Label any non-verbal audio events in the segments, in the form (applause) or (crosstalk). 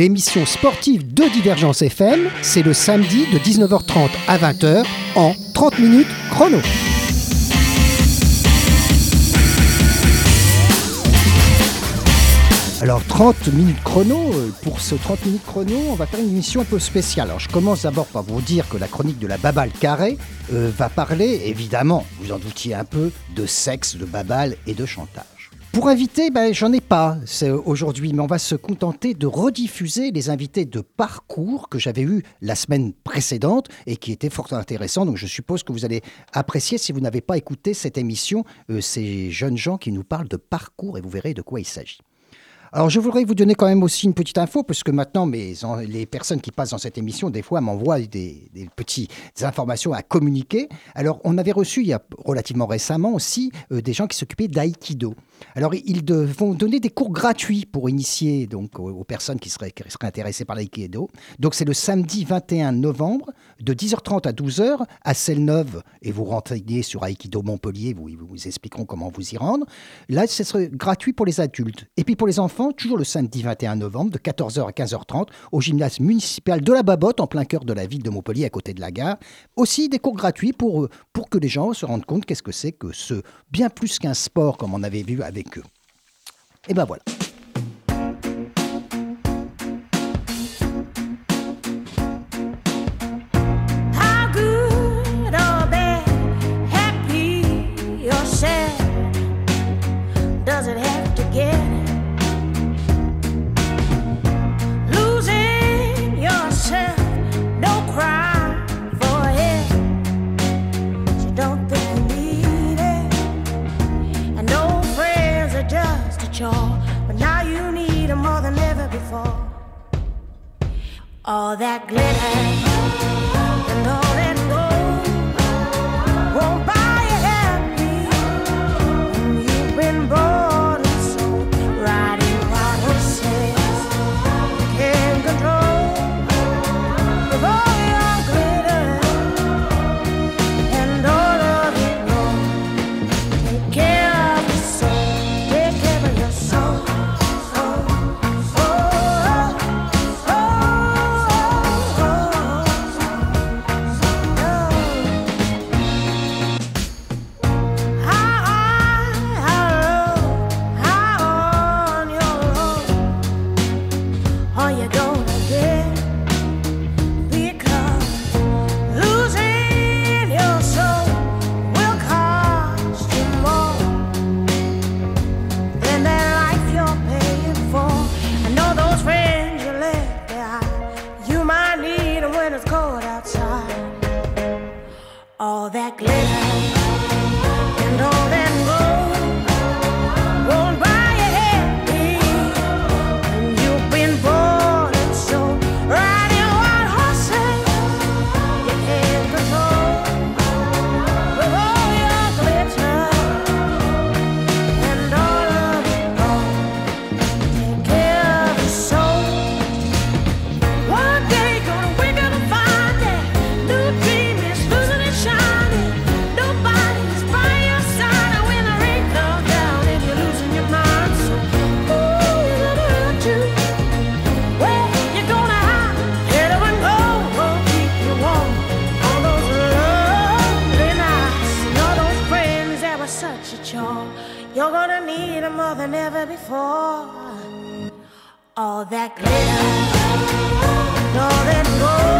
30 minutes chrono, l'émission sportive de Divergence FM, c'est le samedi de 19h30 à 20h en 30 minutes chrono. Alors 30 minutes chrono, euh, pour ce 30 minutes chrono, on va faire une émission un peu spéciale. Alors je commence d'abord par vous dire que la chronique de la Babale Carré euh, va parler, évidemment, vous en doutiez un peu, de sexe, de babal et de chantage. Pour inviter, ben, j'en ai pas aujourd'hui, mais on va se contenter de rediffuser les invités de parcours que j'avais eu la semaine précédente et qui étaient fort intéressants. Donc je suppose que vous allez apprécier si vous n'avez pas écouté cette émission, euh, ces jeunes gens qui nous parlent de parcours et vous verrez de quoi il s'agit. Alors, je voudrais vous donner quand même aussi une petite info, parce que maintenant, les personnes qui passent dans cette émission, des fois, m'envoient des, petites informations à communiquer. Alors, on avait reçu, il y a relativement récemment aussi, euh, des gens qui s'occupaient d'aïkido. Alors, ils vont donner des cours gratuits pour initier donc, aux, personnes qui seraient, intéressées par l'aïkido. Donc, c'est le samedi 21 novembre, de 10h30 à 12h, à Celle-Neuve, et vous renseignez sur Aïkido Montpellier, vous, vous, expliqueront comment vous y rendre. Là, ce serait gratuit pour les adultes. Et puis pour les enfants, toujours le samedi 21 novembre, de 14h à 15h30, au gymnase municipal de la Babotte, en plein cœur de la ville de Montpellier, à côté de la gare. Aussi des cours gratuits pour, pour que les gens se rendent compte qu'est-ce que c'est que ce bien plus qu'un sport, comme on avait vu avec eux. Et ben voilà. All that all that glitter. Glitters. La chronique de la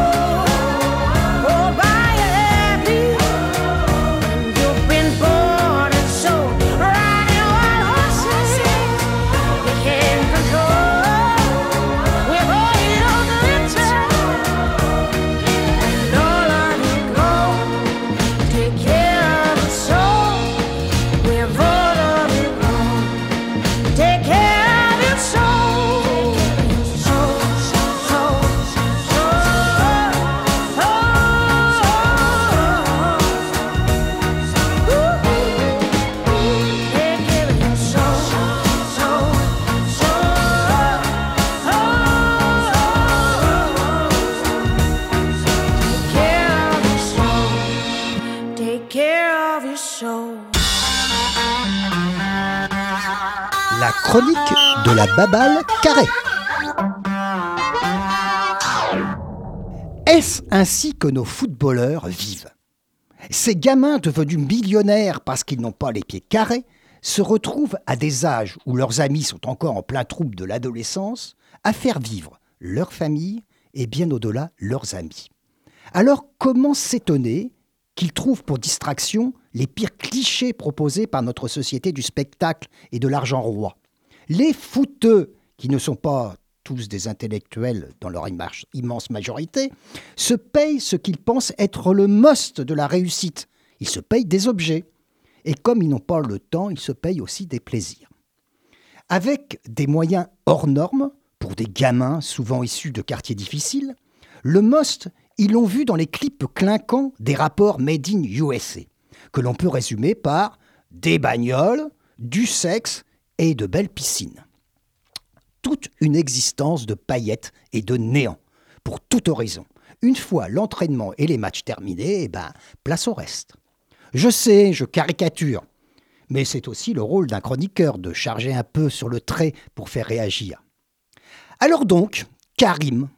Babal Carré. Est-ce ainsi que nos footballeurs vivent? Ces gamins devenus millionnaires parce qu'ils n'ont pas les pieds carrés se retrouvent à des âges où leurs amis sont encore en plein trouble de l'adolescence à faire vivre leur famille et bien au-delà leurs amis. Alors comment s'étonner qu'ils trouvent pour distraction les pires clichés proposés par notre société du spectacle et de l'argent roi? Les fouteux, qui ne sont pas tous des intellectuels dans leur immense majorité, se payent ce qu'ils pensent être le must de la réussite. Ils se payent des objets. Et comme ils n'ont pas le temps, ils se payent aussi des plaisirs. Avec des moyens hors normes, pour des gamins souvent issus de quartiers difficiles, le must, ils l'ont vu dans les clips clinquants des rapports Made in USA, que l'on peut résumer par des bagnoles, du sexe et de belles piscines. Toute une existence de paillettes et de néant, pour toute horizon. Une fois l'entraînement et les matchs terminés, eh ben, place au reste. Je sais, je caricature, mais c'est aussi le rôle d'un chroniqueur de charger un peu sur le trait pour faire réagir. Alors donc, Karim,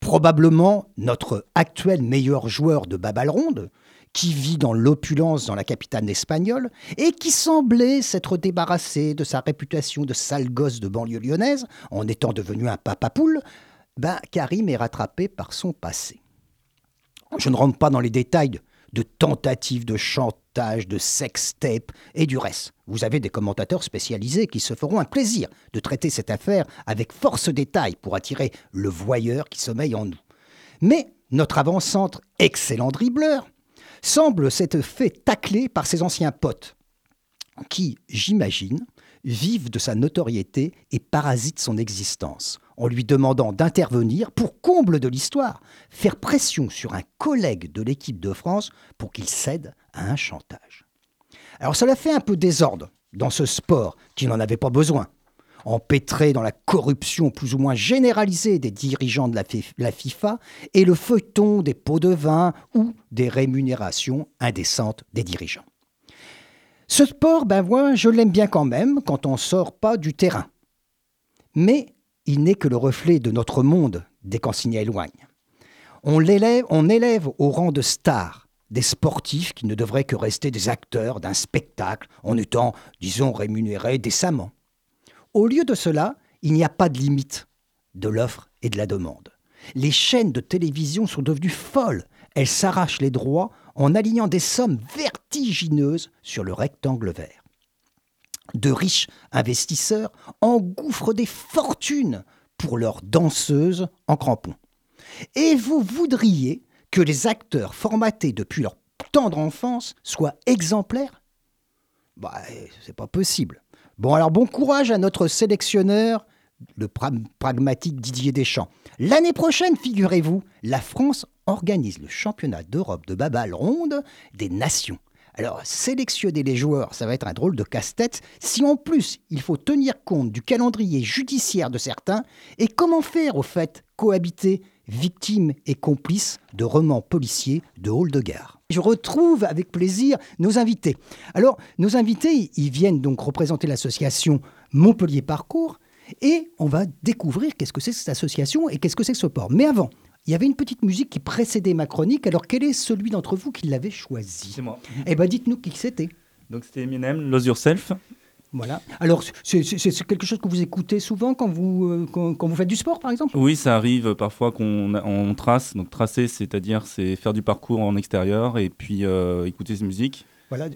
probablement notre actuel meilleur joueur de babal ronde, qui vit dans l'opulence dans la capitale espagnole et qui semblait s'être débarrassé de sa réputation de sale gosse de banlieue lyonnaise en étant devenu un papa poule, ben Karim est rattrapé par son passé. Je ne rentre pas dans les détails de tentatives de chantage, de sextape et du reste. Vous avez des commentateurs spécialisés qui se feront un plaisir de traiter cette affaire avec force détail pour attirer le voyeur qui sommeille en nous. Mais notre avant-centre, excellent dribbleur, semble s'être fait tacler par ses anciens potes, qui, j'imagine, vivent de sa notoriété et parasitent son existence, en lui demandant d'intervenir pour comble de l'histoire, faire pression sur un collègue de l'équipe de France pour qu'il cède à un chantage. Alors cela fait un peu désordre dans ce sport qui n'en avait pas besoin, empêtré dans la corruption plus ou moins généralisée des dirigeants de la FIFA et le feuilleton des pots de vin ou des rémunérations indécentes des dirigeants. Ce sport, ben moi, je l'aime bien quand même quand on sort pas du terrain. Mais il n'est que le reflet de notre monde dès qu'on s'y éloigne. On, l'élève, on élève au rang de star des sportifs qui ne devraient que rester des acteurs d'un spectacle en étant, disons, rémunérés décemment. Au lieu de cela, il n'y a pas de limite de l'offre et de la demande. Les chaînes de télévision sont devenues folles. Elles s'arrachent les droits en alignant des sommes vertigineuses sur le rectangle vert. De riches investisseurs engouffrent des fortunes pour leurs danseuses en crampons. Et vous voudriez que les acteurs formatés depuis leur tendre enfance soient exemplaires? Bah, c'est pas possible. Bon, alors bon courage à notre sélectionneur, le pragmatique Didier Deschamps. L'année prochaine, figurez-vous, la France organise le championnat d'Europe de babal ronde des nations. Alors, sélectionner les joueurs, ça va être un drôle de casse-tête. Si en plus, il faut tenir compte du calendrier judiciaire de certains, et comment faire, au fait, cohabiter victimes et complices de romans policiers de hall de gare je retrouve avec plaisir nos invités. Alors, nos invités, ils viennent donc représenter l'association Montpellier Parcours et on va découvrir qu'est-ce que c'est cette association et qu'est-ce que c'est ce sport. Mais avant, il y avait une petite musique qui précédait ma chronique. Alors, quel est celui d'entre vous qui l'avait choisi? C'est moi. Eh bien, dites-nous qui c'était. Donc, c'était Eminem, Lose Yourself. Voilà. Alors, c'est quelque chose que vous écoutez souvent quand vous, euh, quand, vous faites du sport, par exemple? Oui, ça arrive parfois qu'on trace. Donc, tracer, c'est-à-dire c'est faire du parcours en extérieur et puis euh, écouter cette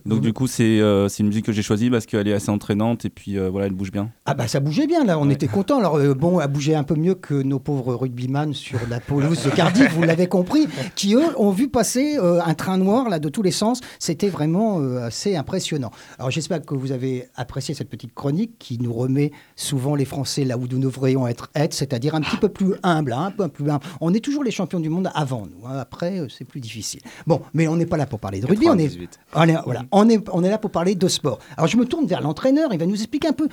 Donc du coup, euh, c'est une musique que j'ai choisie parce qu'elle est assez entraînante et puis euh, voilà, elle bouge bien. Ah bah ça bougeait bien là, on était content. Alors euh, bon, elle bougeait un peu mieux que nos pauvres rugbyman sur la pelouse de Cardiff, vous l'avez compris, qui eux ont vu passer un train noir là de tous les sens. C'était vraiment assez impressionnant. Alors j'espère que vous avez apprécié cette petite chronique qui nous remet souvent les Français là où nous devrions être, être c'est-à-dire un petit peu plus humble, hein, un peu plus humble. On est toujours les champions du monde avant nous. Hein. Après, c'est plus difficile. Bon, mais on n'est pas là pour parler de rugby. On est, on est, voilà, on est, on est là pour parler de sport. Alors je me tourne vers l'entraîneur, il va nous expliquer un peu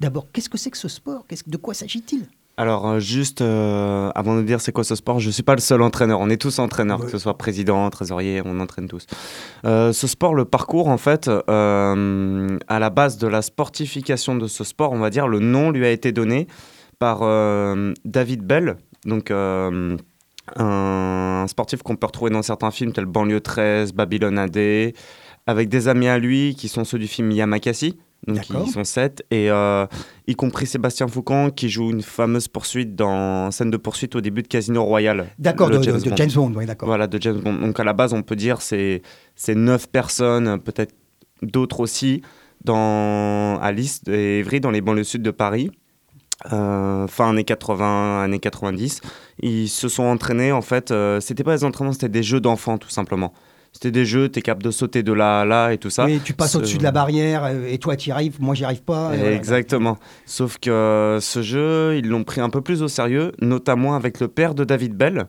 d'abord qu'est-ce que c'est que ce sport, de quoi s'agit-il? Alors, euh, juste euh, avant de dire c'est quoi ce sport, je ne suis pas le seul entraîneur. On est tous entraîneurs, que ce soit président, trésorier, on entraîne tous. Euh, ce sport, le parcours, en fait, à la base de la sportification de ce sport, on va dire, le nom lui a été donné par David Bell, donc un un sportif qu'on peut retrouver dans certains films tels Banlieue 13, Babylone AD, avec des amis à lui qui sont ceux du film Yamakasi. Donc ils sont sept, et euh, y compris Sébastien Foucan qui joue une fameuse poursuite dans scène de poursuite au début de Casino Royale. D'accord, de, James Bond, oui, d'accord. Voilà, de James Bond. Donc à la base, on peut dire c'est c'est neuf personnes, peut-être d'autres aussi, dans Alice et Evry dans les banlieues sud de Paris. Euh, fin années 80, années 90, ils se sont entraînés en fait. Euh, c'était pas des entraînements, c'était des jeux d'enfants tout simplement. C'était des jeux, tu es capable de sauter de là à là et tout ça. Oui, tu passes au-dessus de la barrière euh, et toi tu y arrives, moi j'y arrive pas. Exactement. Sauf que euh, ce jeu, ils l'ont pris un peu plus au sérieux, notamment avec le père de David Bell,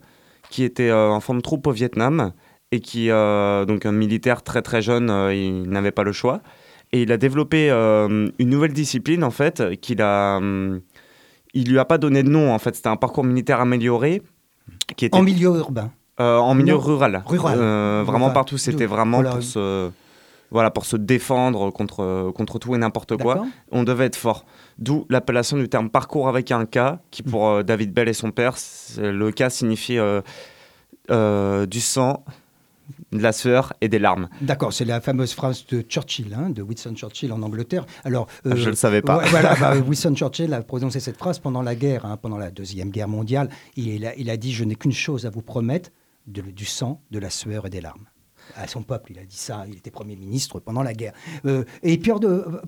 qui était euh, en forme de troupe au Vietnam et qui, donc un militaire très très jeune, il n'avait pas le choix. Et il a développé une nouvelle discipline en fait, qu'il a. il lui a pas donné de nom en fait, c'était un parcours militaire amélioré. Qui était... En milieu urbain euh, en milieu rural. Euh, vraiment partout, c'était vraiment pour se, voilà, pour se défendre contre, contre tout et n'importe quoi. On devait être fort. D'où l'appellation du terme parcours avec un K, qui mm. pour euh, David Bell et son père, le K signifie du sang, de la sueur et des larmes. D'accord, c'est la fameuse phrase de Churchill, hein, de Winston Churchill en Angleterre. Alors, je ne le savais pas. voilà, (laughs) bah, Winston Churchill a prononcé cette phrase pendant la guerre, hein, pendant la Deuxième Guerre mondiale. Il a, il a dit Je n'ai qu'une chose à vous promettre, du sang, de la sueur et des larmes à son peuple. Il a dit ça, il était Premier ministre pendant la guerre. Euh, et puis,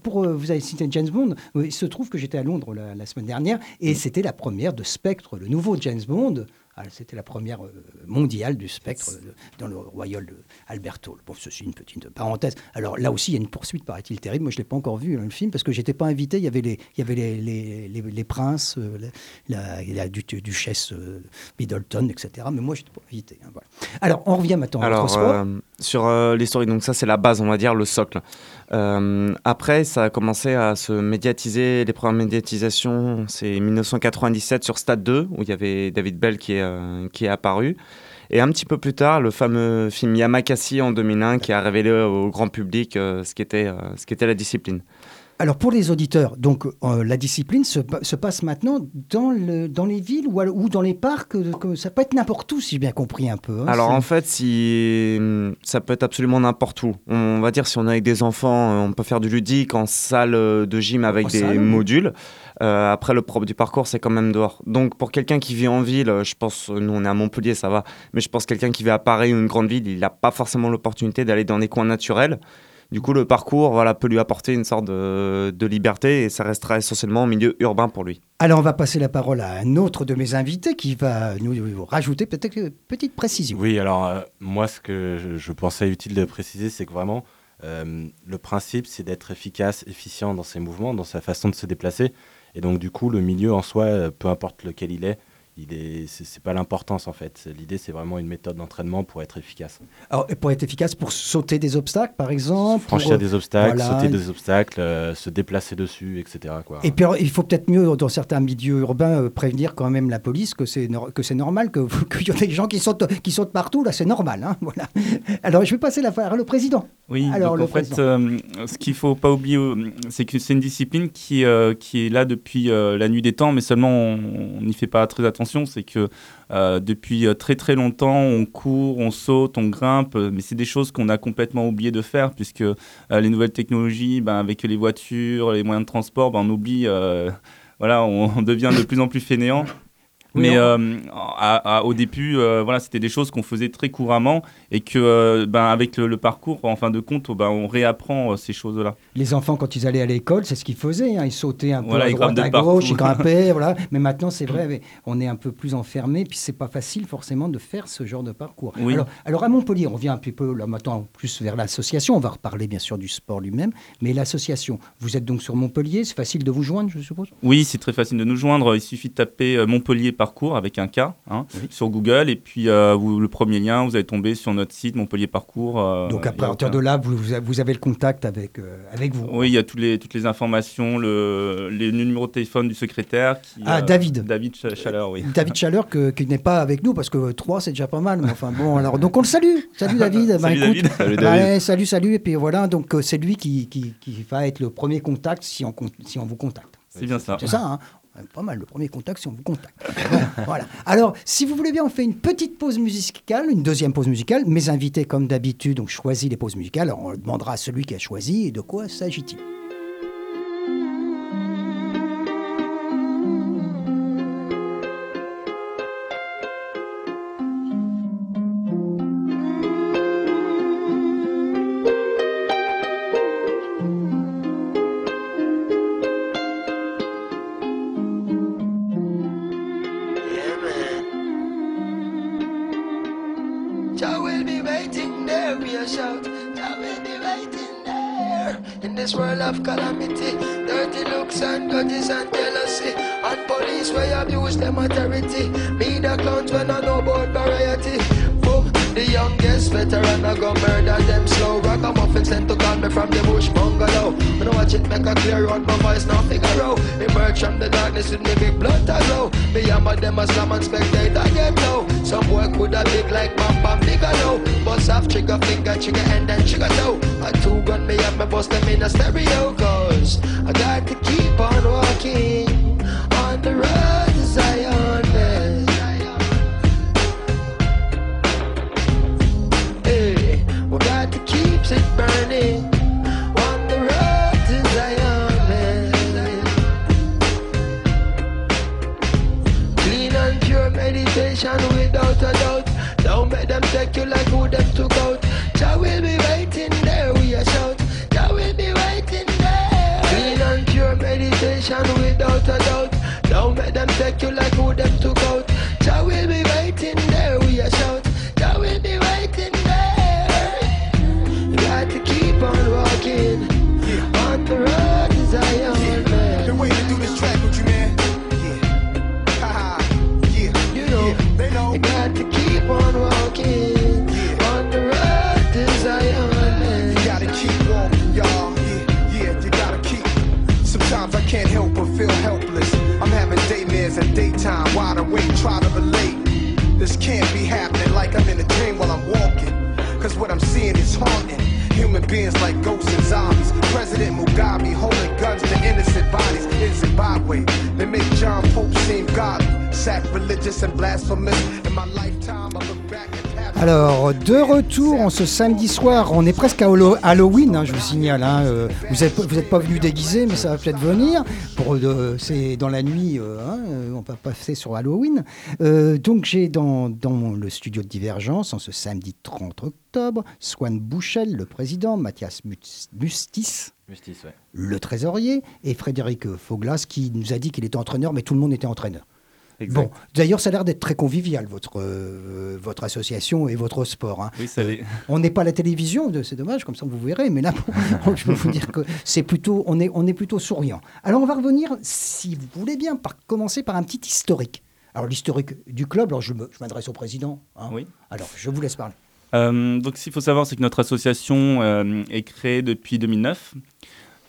pour, euh, vous avez cité James Bond, il se trouve que j'étais à Londres la, semaine dernière, et mm. c'était la première de Spectre, le nouveau James Bond, c'était la première euh, mondiale du spectre euh, dans le royaume d'Alberto. Bon, ceci une petite parenthèse. Alors là aussi, il y a une poursuite, paraît-il, terrible. Moi, je ne l'ai pas encore vu, le film, parce que je n'étais pas invité. Il y avait les, il y avait les, les, les, princes, euh, la, la, duchesse Middleton, etc. Mais moi, je n'étais pas invité. Hein, voilà. Alors, on revient maintenant Alors, sur l'histoire, donc ça, c'est la base, on va dire, le socle. Euh, après, ça a commencé à se médiatiser. Les premières médiatisations, c'est 1997 sur Stade 2, où il y avait David Bell qui est, euh, qui est apparu. Et un petit peu plus tard, le fameux film Yamakasi en 2001 qui a révélé au grand public euh, ce qu'était ce qu'était la discipline. Alors pour les auditeurs, donc euh, la discipline se, passe maintenant dans, le, dans les villes ou, ou dans les parcs. Euh, ça peut être n'importe où, si j'ai bien compris un peu. Hein, Alors en fait, si ça peut être absolument n'importe où. On va dire si on est avec des enfants, euh, on peut faire du ludique en salle de gym avec des modules. Après, le propre du parcours, c'est quand même dehors. Donc, pour quelqu'un qui vit en ville, je pense, nous on est à Montpellier, ça va, mais je pense quelqu'un qui vit à Paris ou une grande ville, il n'a pas forcément l'opportunité d'aller dans des coins naturels. Du coup, le parcours voilà, peut lui apporter une sorte de, liberté et ça restera essentiellement au milieu urbain pour lui. Alors, on va passer la parole à un autre de mes invités qui va nous rajouter peut-être une petite précision. Oui, alors euh, moi, ce que je, pensais utile de préciser, c'est que vraiment, euh, le principe, c'est d'être efficace, efficient dans ses mouvements, dans sa façon de se déplacer. Et donc, du coup, le milieu en soi, euh, peu importe lequel il est, est, c'est, pas l'importance en fait. L'idée, c'est vraiment une méthode d'entraînement pour être efficace. Alors, pour être efficace, pour sauter des obstacles, par exemple. Franchir des obstacles, sauter des obstacles, euh, se déplacer dessus, etc. Quoi. Et puis, il faut peut-être mieux, dans certains milieux urbains, euh, prévenir quand même la police que c'est, que c'est normal, que, (laughs) qu'il y a des gens qui sautent, qui sautent partout. Là, c'est normal. Hein, voilà. Alors, je vais passer la à le président. Oui, Alors, en fait, euh, ce qu'il faut pas oublier, c'est que c'est une discipline qui, qui est là depuis la nuit des temps, mais seulement on n'y fait pas très attention c'est que euh, depuis euh, très très longtemps, on court, on saute, on grimpe, mais c'est des choses qu'on a complètement oublié de faire puisque euh, les nouvelles technologies, ben, avec les voitures, les moyens de transport, ben, on oublie, on, (laughs) devient de plus en plus fainéant mais euh, au début, euh, voilà, c'était des choses qu'on faisait très couramment et que, euh, ben, avec le, parcours, en fin de compte, ben, on réapprend ces choses-là. Les enfants, quand ils allaient à l'école, c'est ce qu'ils faisaient. Hein. Ils sautaient un peu à droite, à gauche, ils (laughs) grimpaient. voilà. Mais maintenant, c'est vrai, on est un peu plus enfermé, puis c'est pas facile forcément de faire ce genre de parcours. Alors, alors, à Montpellier, on vient un petit peu là maintenant plus vers l'association. On va reparler bien sûr du sport lui-même, mais l'association. Vous êtes donc sur Montpellier. C'est facile de vous joindre, je suppose? Oui, c'est très facile de nous joindre. Il suffit de taper Montpellier par parcours avec un K hein, sur Google. Et puis, euh, vous, le premier lien, vous allez tomber sur notre site Montpellier Parcours. Euh, Donc, à partir de là, vous, vous, avez le contact avec, euh, avec vous Oui, il y a toutes les, toutes les informations, le, les numéros de téléphone du secrétaire. Qui, ah, David. David Chaleur, oui. David Chaleur, que, qui n'est pas avec nous, parce que 3, c'est déjà pas mal. Mais enfin, bon, alors, donc on le salue. Salut (laughs) David. salut, bah, David. salut David. salut, salut. Et puis voilà, donc c'est lui qui, qui, qui, va être le premier contact si on, si on vous contacte. C'est bien ça. C'est ça, hein Pas mal, le premier contact, si on vous contacte. voilà. Alors, si vous voulez bien, on fait une petite pause musicale, une deuxième pause musicale. Mes invités, comme d'habitude, ont choisi les pauses musicales. Alors, on demandera à celui qui a choisi de quoi s'agit-il. Clear out my voice now figure out. Emerge from the darkness with me big blood to go. Me and my them a spectator get low. Some work with a big like bam bam figure low. Bust off trigger finger, trigger and then trigger toe. A two gun me and me bust them in a stereo cause I got to keep ce samedi soir. On est presque à Halloween, hein, je vous signale. Hein, euh, vous n'êtes vous êtes pas venu déguisé, mais ça va peut-être venir. Pour c'est dans la nuit, euh, hein, euh, on va passer sur Halloween. donc j'ai dans, dans, le studio de Divergence, en ce samedi 30 octobre, Swan Bouchel, le président, Mathias Mustis, le trésorier, et Frédéric Foglas, qui nous a dit qu'il était entraîneur, mais tout le monde était entraîneur. Bon, d'ailleurs, ça a l'air d'être très convivial, votre, euh, votre association et votre sport. Hein. Oui, ça euh, on n'est pas à la télévision, c'est dommage, comme ça vous verrez, mais là, (laughs) je peux vous dire que c'est plutôt, on est, on est plutôt souriant. Alors, on va revenir, si vous voulez bien, par, commencer par un petit historique. Alors, l'historique du club, alors je m'adresse au président. Hein. Oui. Alors, je vous laisse parler. Euh, donc, ce qu'il faut savoir, c'est que notre association est créée depuis 2009.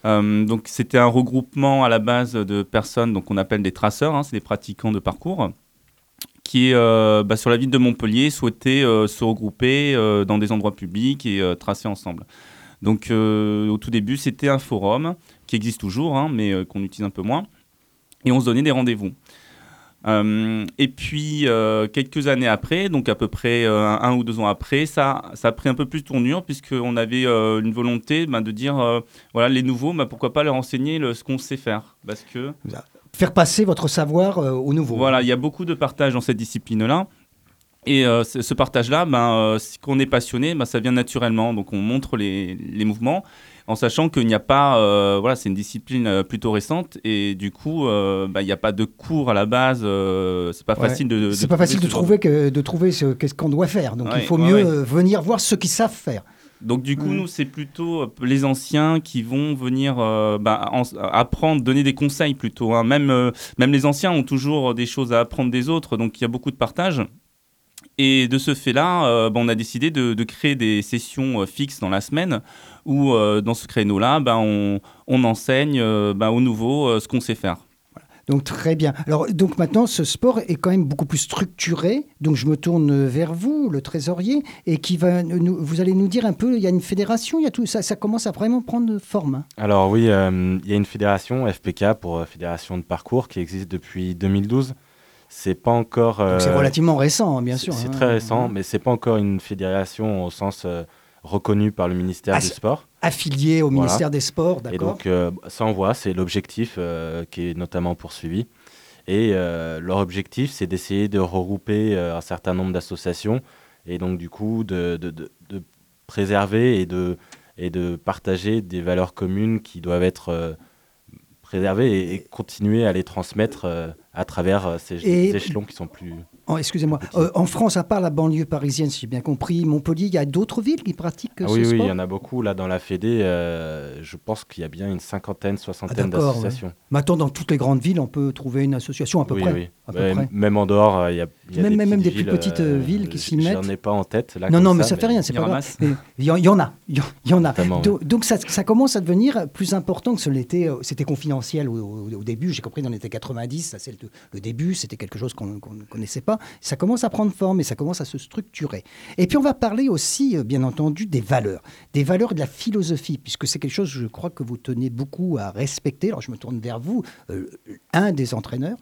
Euh, donc c'était un regroupement à la base de personnes donc on appelle des traceurs, hein, c'est des pratiquants de parcours qui, euh, bah, sur la ville de Montpellier, souhaitaient euh, se regrouper dans des endroits publics et tracer ensemble. Donc au tout début, c'était un forum qui existe toujours, hein, mais qu'on utilise un peu moins, et on se donnait des rendez-vous. Euh, et puis, euh, quelques années après, donc à peu près euh, un, ou deux ans après, ça, ça a pris un peu plus de tournure, puisqu'on avait une volonté ben, de dire, voilà, les nouveaux, ben, pourquoi pas leur enseigner ce qu'on sait faire parce que... Faire passer votre savoir aux nouveaux. Voilà, il y a beaucoup de partage dans cette discipline-là. Et ce partage-là, ben, si on est passionné, ben, ça vient naturellement. Donc on montre les, les mouvements en sachant qu'il n'y a pas, euh, voilà, c'est une discipline euh, plutôt récente et du coup, euh, bah, il n'y a pas de cours à la base. c'est pas facile de. c'est pas facile de trouver que, de trouver ce qu'est-ce qu'on doit faire. Donc il faut mieux venir voir ceux qui savent faire. Donc du coup, nous, c'est plutôt les anciens qui vont venir bah, apprendre, donner des conseils plutôt. Hein. Même, même les anciens ont toujours des choses à apprendre des autres, donc il y a beaucoup de partage. Et de ce fait-là, bah, on a décidé de, de, créer des sessions fixes dans la semaine où euh, dans ce créneau-là, ben, on, enseigne euh, ben, au nouveau euh, ce qu'on sait faire. Donc très bien. Alors donc maintenant ce sport est quand même beaucoup plus structuré. Donc je me tourne vers vous, le trésorier, et qui va nous, vous allez nous dire un peu. Il y a une fédération, il y a tout ça. Ça commence à vraiment prendre forme. Hein. Alors oui, euh, il y a une fédération FPK pour euh, Fédération de parcours qui existe depuis 2012. C'est pas encore. c'est euh, relativement récent, hein, bien sûr. C'est hein. très récent, mais c'est pas encore une fédération au sens reconnu par le ministère du Sport. Affilié au ministère des Sports, d'accord. Et donc, euh, ça, on voit, c'est l'objectif euh, qui est notamment poursuivi. Et euh, leur objectif, c'est d'essayer de regrouper un certain nombre d'associations et donc, du coup, de, de, de, préserver et de, et de partager des valeurs communes qui doivent être préservées et, continuer à les transmettre à travers ces, ces échelons qui sont plus. Oh, excusez-moi. Euh, en France, à part la banlieue parisienne, si j'ai bien compris, Montpellier, il y a d'autres villes qui pratiquent ah, ce oui, sport Oui, il y en a beaucoup. Là, dans la Fédé, euh, je pense qu'il y a bien une cinquantaine, soixantaine ah, d'associations. Maintenant, dans toutes les grandes villes, on peut trouver une association à peu près. Oui. À peu près. Même en dehors, il y a, y a même, des, même des plus petites euh, villes qui s'y mettent. J'en ai pas en tête. Là, non, non, mais ça, ne fait rien, c'est pas grave. Il y, en a, il y en a. Donc, ça, ça, commence à devenir plus important que ce l'était. C'était confidentiel au, début. J'ai compris dans les années 90, ça c'est le, le, début. C'était quelque chose qu'on ne connaissait pas. Ça commence à prendre forme et ça commence à se structurer. Et puis on va parler aussi, euh, bien entendu, des valeurs, des valeurs de la philosophie, puisque c'est quelque chose, je crois, que vous tenez beaucoup à respecter. Alors je me tourne vers vous, euh, un des entraîneurs.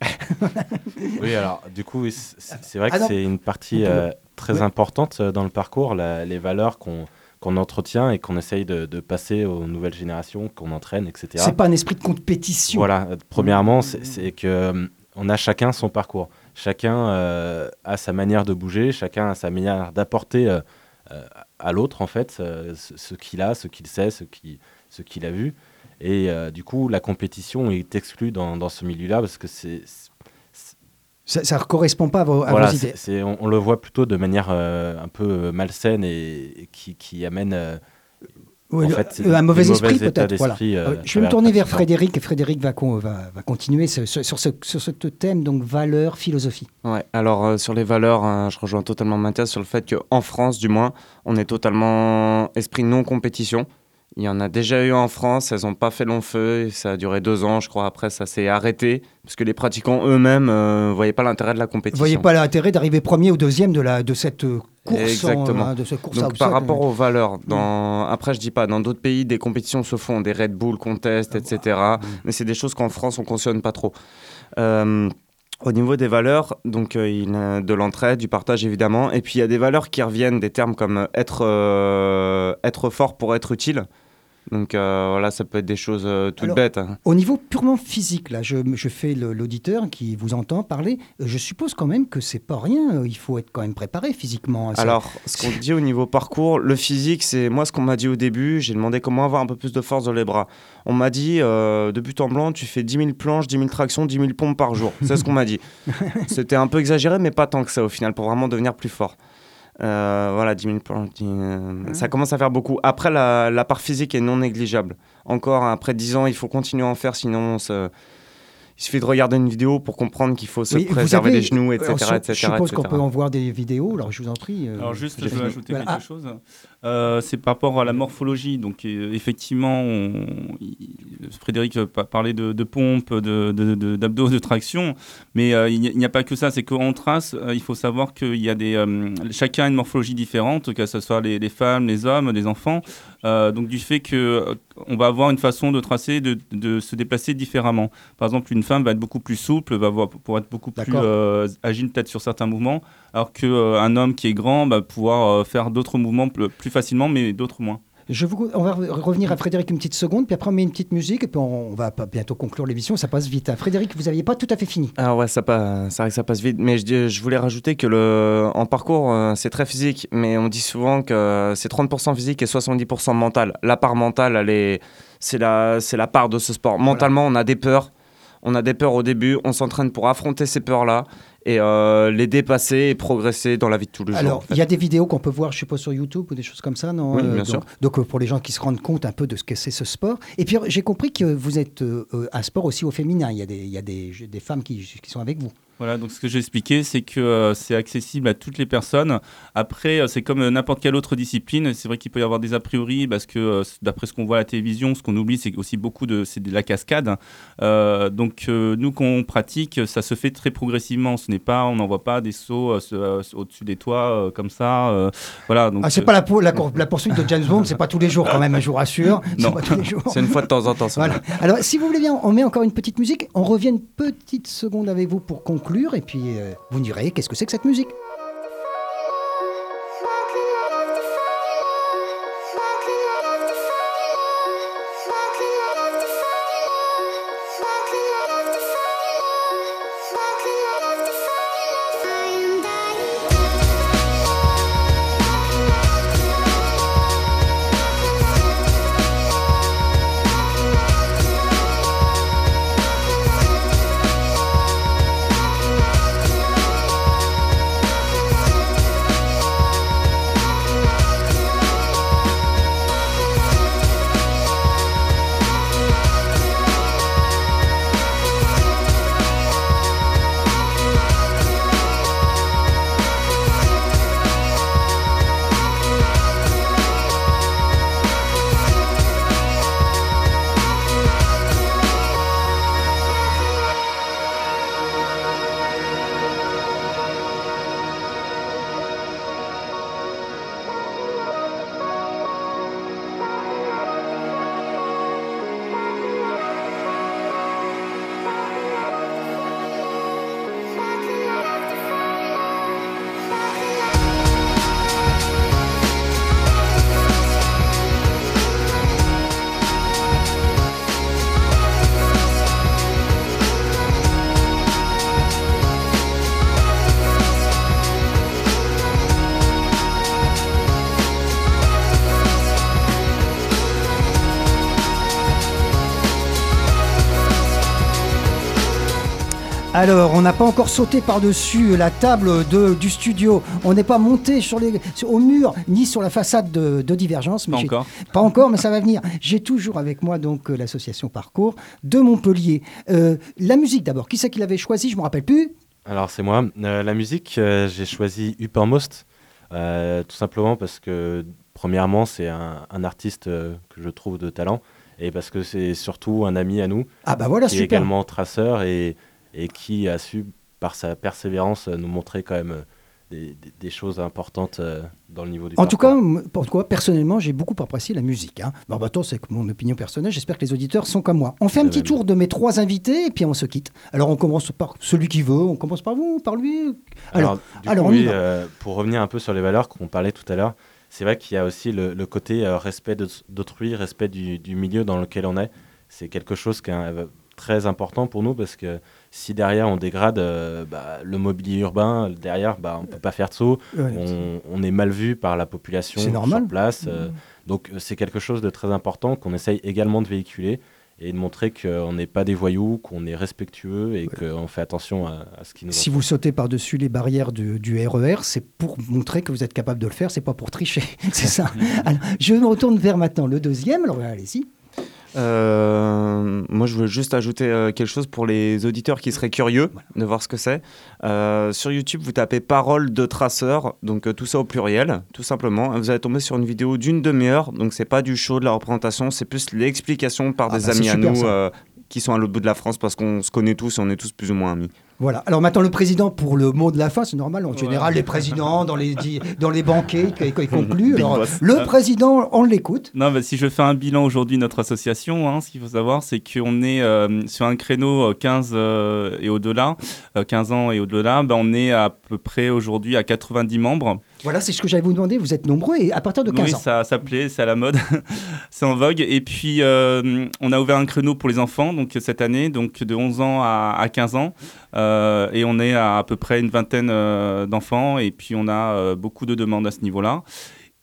(laughs) oui, alors du coup, c'est vrai que c'est une partie euh, très importante dans le parcours, les valeurs qu'on qu'on entretient et qu'on essaye de, passer aux nouvelles générations, qu'on entraîne, etc. C'est pas un esprit de compétition. Voilà. Premièrement, c'est que on a chacun son parcours. Chacun euh, a sa manière de bouger, chacun a sa manière d'apporter euh, euh, à l'autre, en fait, ce, qu'il a, ce qu'il sait, ce qu'il ce qu'il a vu. Et du coup, la compétition est exclue dans, dans ce milieu-là parce que c'est. Ça ne correspond pas à vos, idées. on, le voit plutôt de manière un peu malsaine et, qui, qui, amène un mauvais esprit peut-être. Voilà. Euh, je vais me tourner vers Frédéric et Frédéric va, va, va continuer sur, ce, sur, ce, thème, donc valeurs, philosophie. Ouais, alors euh, sur les valeurs, hein, je rejoins totalement Mathias sur le fait qu'en France, du moins, on est totalement esprit non compétition. Il y en a déjà eu en France, elles n'ont pas fait long feu, ça a duré deux ans, je crois. Après, ça s'est arrêté parce que les pratiquants eux-mêmes ne euh, voyaient pas l'intérêt de la compétition. Vous voyez pas l'intérêt d'arriver premier ou deuxième de, la, de cette course. Exactement. Hein, de cette course Donc, par rapport aux valeurs, dans... après, je dis pas, dans d'autres pays, des compétitions se font, des Red Bull Contest, etc. Ah Mais c'est des choses qu'en France, on cautionne pas trop. Euh, au niveau des valeurs, donc euh, il y a de l'entraide, du partage évidemment, et puis il y a des valeurs qui reviennent, des termes comme être, être fort pour être utile. Donc euh, voilà, ça peut être des choses euh, toutes bêtes. Hein. Au niveau purement physique, là, je, je fais l'auditeur qui vous entend parler. Je suppose quand même que c'est pas rien. Il faut être quand même préparé physiquement. Alors, ce qu'on dit au niveau parcours, le physique, c'est moi ce qu'on m'a dit au début. J'ai demandé comment avoir un peu plus de force dans les bras. On m'a dit euh, de but en blanc, tu fais 10 000 planches, 10 000 tractions, 10 000 pompes par jour. C'est ce qu'on m'a dit. (laughs) C'était un peu exagéré, mais pas tant que ça au final pour vraiment devenir plus fort. Euh, voilà, 10 000 points. Ça commence à faire beaucoup. Après, la, la, part physique est non négligeable. Encore, après 10 ans, il faut continuer à en faire, sinon il suffit de regarder une vidéo pour comprendre qu'il faut se préserver les genoux, etc. je suppose qu'on peut en voir des vidéos, alors je vous en prie. Euh, alors juste, je veux ajouter quelque chose. Euh, c'est par rapport à la morphologie. Donc effectivement, Frédéric parlait de, de pompe, d'abdos, de, de, traction, mais il n'y a, pas que ça. C'est qu'en trace, il faut savoir qu'il y a des, chacun a une morphologie différente, que ce soit les, les femmes, les hommes, les enfants. Donc du fait que on va avoir une façon de tracer, de, de, se déplacer différemment. Par exemple, une femme va être beaucoup plus souple, va avoir, pour être beaucoup plus euh, agile peut-être sur certains mouvements, alors qu'un euh, homme qui est grand va pouvoir euh, faire d'autres mouvements plus facilement, mais d'autres moins. Je vous, on va revenir à Frédéric une petite seconde, puis après on met une petite musique, et puis on, va bientôt conclure l'émission, ça passe vite. Hein. Frédéric, vous n'aviez pas tout à fait fini. Ah ouais, ça passe, ça, ça passe vite, mais je, je, voulais rajouter que le, en parcours, euh, c'est très physique, mais on dit souvent que c'est 30% physique et 70% mental. La part mentale, elle est, c'est, la, c'est la part de ce sport. Mentalement, on a des peurs, on a des peurs au début, on s'entraîne pour affronter ces peurs-là, et euh, les dépasser et progresser dans la vie de tous les jours. Alors, il y a des vidéos qu'on peut voir, je suppose, sur YouTube ou des choses comme ça, non Oui, bien donc, sûr. Donc, euh, pour les gens qui se rendent compte un peu de ce que c'est ce sport. Et puis, j'ai compris que vous êtes un sport aussi au féminin. Il y a des, il y a des, des femmes qui, qui, sont avec vous. Voilà, donc ce que j'ai expliqué, c'est que euh, c'est accessible à toutes les personnes. Après, euh, c'est comme euh, n'importe quelle autre discipline. C'est vrai qu'il peut y avoir des a priori parce que d'après ce qu'on voit à la télévision, ce qu'on oublie, c'est aussi beaucoup de, la cascade. donc nous, qu'on pratique, ça se fait très progressivement. Ce n'est pas, on n'envoie pas des sauts au-dessus des toits comme ça. voilà. Donc, ah, c'est pas la, la, la, poursuite de James Bond, c'est pas tous les jours quand même, je vous rassure. Non, c'est une fois de temps en temps. Voilà. Alors, si vous voulez bien, on met encore une petite musique. On revient une petite seconde avec vous pour conclure et puis euh, vous direz qu'est-ce que c'est que cette musique? Alors, on n'a pas encore sauté par-dessus la table de, du studio. On n'est pas monté sur les, au mur ni sur la façade de, Divergence. Mais pas encore. Pas encore, mais ça va venir. J'ai toujours avec moi donc euh, l'association Parcours de Montpellier. Euh, la musique d'abord. Qui c'est qui l'avait choisi? Je me rappelle plus. Alors c'est moi. Euh, la musique, j'ai choisi Uppermost, tout simplement parce que premièrement c'est un, un, artiste que je trouve de talent et parce que c'est surtout un ami à nous. Ah bah voilà, qui est également traceur et et qui a su, par sa persévérance, nous montrer quand même euh, des, choses importantes euh, dans le niveau du En tout cas, pourquoi personnellement, j'ai beaucoup apprécié la musique. Hein. Bon, bah, c'est mon opinion personnelle. J'espère que les auditeurs sont comme moi. On fait un petit tour de mes trois invités et puis on se quitte. Alors, on commence par celui qui veut. On commence par vous, par lui? Alors, alors, oui, euh, pour revenir un peu sur les valeurs qu'on parlait tout à l'heure, c'est vrai qu'il y a aussi le, côté respect d'autrui, respect du, du, milieu dans lequel on est. C'est quelque chose qui est très important pour nous parce que si derrière on dégrade euh, bah, le mobilier urbain, derrière bah, on peut pas faire de saut, on, est mal vu par la population sur place. Euh, mmh. donc euh, c'est quelque chose de très important qu'on essaye également de véhiculer et de montrer qu'on n'est pas des voyous, qu'on est respectueux et qu'on fait attention à, ce qui nous. Si vous sautez par-dessus les barrières du, RER, e c'est pour montrer que vous êtes capable de le faire, c'est pas pour tricher. (laughs) c'est ça. je me retourne vers maintenant le deuxième. Alors allez-y. Euh, moi, je veux juste ajouter euh, quelque chose pour les auditeurs qui seraient curieux de voir ce que c'est. Euh, sur YouTube, vous tapez parole de traceur, donc tout ça au pluriel, tout simplement. Vous allez tomber sur une vidéo d'une demi-heure, donc c'est pas du show de la représentation, c'est plus l'explication par ah des bah, amis à nous qui sont à l'autre bout de la France parce qu'on se connaît tous et on est tous plus ou moins amis. Voilà. Alors maintenant, le président, pour le mot de la fin, c'est normal. En général, les présidents, dans les, dans les banquets, ils concluent. (laughs) Alors, le président, on l'écoute. Non, bah, si je fais un bilan aujourd'hui de notre association, hein, ce qu'il faut savoir, c'est qu'on est, euh, sur un créneau 15 euh, euh, et au-delà, 15 ans et au-delà, bah, on est à peu près aujourd'hui à 90 membres. Voilà, c'est ce que j'allais vous demander. Vous êtes nombreux et à partir de 15 ans. Oui, ça, ça plaît, c'est à la mode, (laughs) c'est en vogue. Et puis, on a ouvert un créneau pour les enfants donc cette année, donc de 11 ans à, à 15 ans. Euh, et on est à à peu près une vingtaine euh, d'enfants et puis on a euh, beaucoup de demandes à ce niveau-là.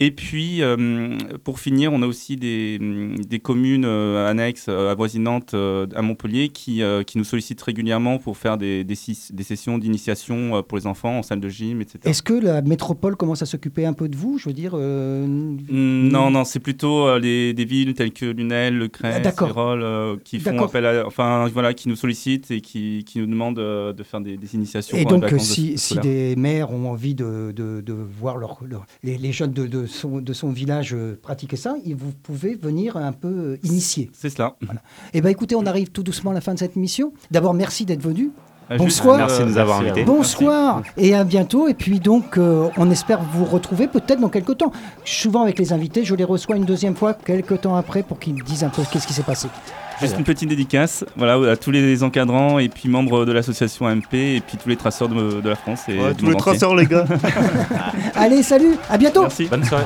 Et puis, euh, pour finir, on a aussi des, des communes euh, annexes, euh, avoisinantes à Montpellier qui, qui nous sollicitent régulièrement pour faire des, des, des sessions d'initiation pour les enfants en salle de gym, etc. Est-ce que la métropole commence à s'occuper un peu de vous? Je veux dire. Non, non, c'est plutôt les, des villes telles que Lunel, Le Crest, Rol, qui font appel à, enfin, voilà, qui nous sollicitent et qui, qui nous demandent de faire des, initiations. Et donc, si, si, des maires ont envie de, de, de voir leur, les, les, jeunes de de son village euh, pratiquer ça, vous pouvez venir un peu euh, initier. C'est cela. Eh bien écoutez, on arrive tout doucement à la fin de cette émission. D'abord, merci d'être venu. Ah, Bonsoir. Merci de nous avoir invités. Bonsoir et à bientôt. Et puis donc, euh, on espère vous retrouver peut-être dans quelques temps. Souvent avec les invités, je les reçois une deuxième fois quelques temps après pour qu'ils disent un peu qu'est-ce qui s'est passé. Juste une petite dédicace voilà, à tous les encadrants et puis membres de l'association MP et puis tous les traceurs de, la France. Et tous les traceurs, les gars. (laughs) Allez, salut, à bientôt. Merci. Bonne soirée.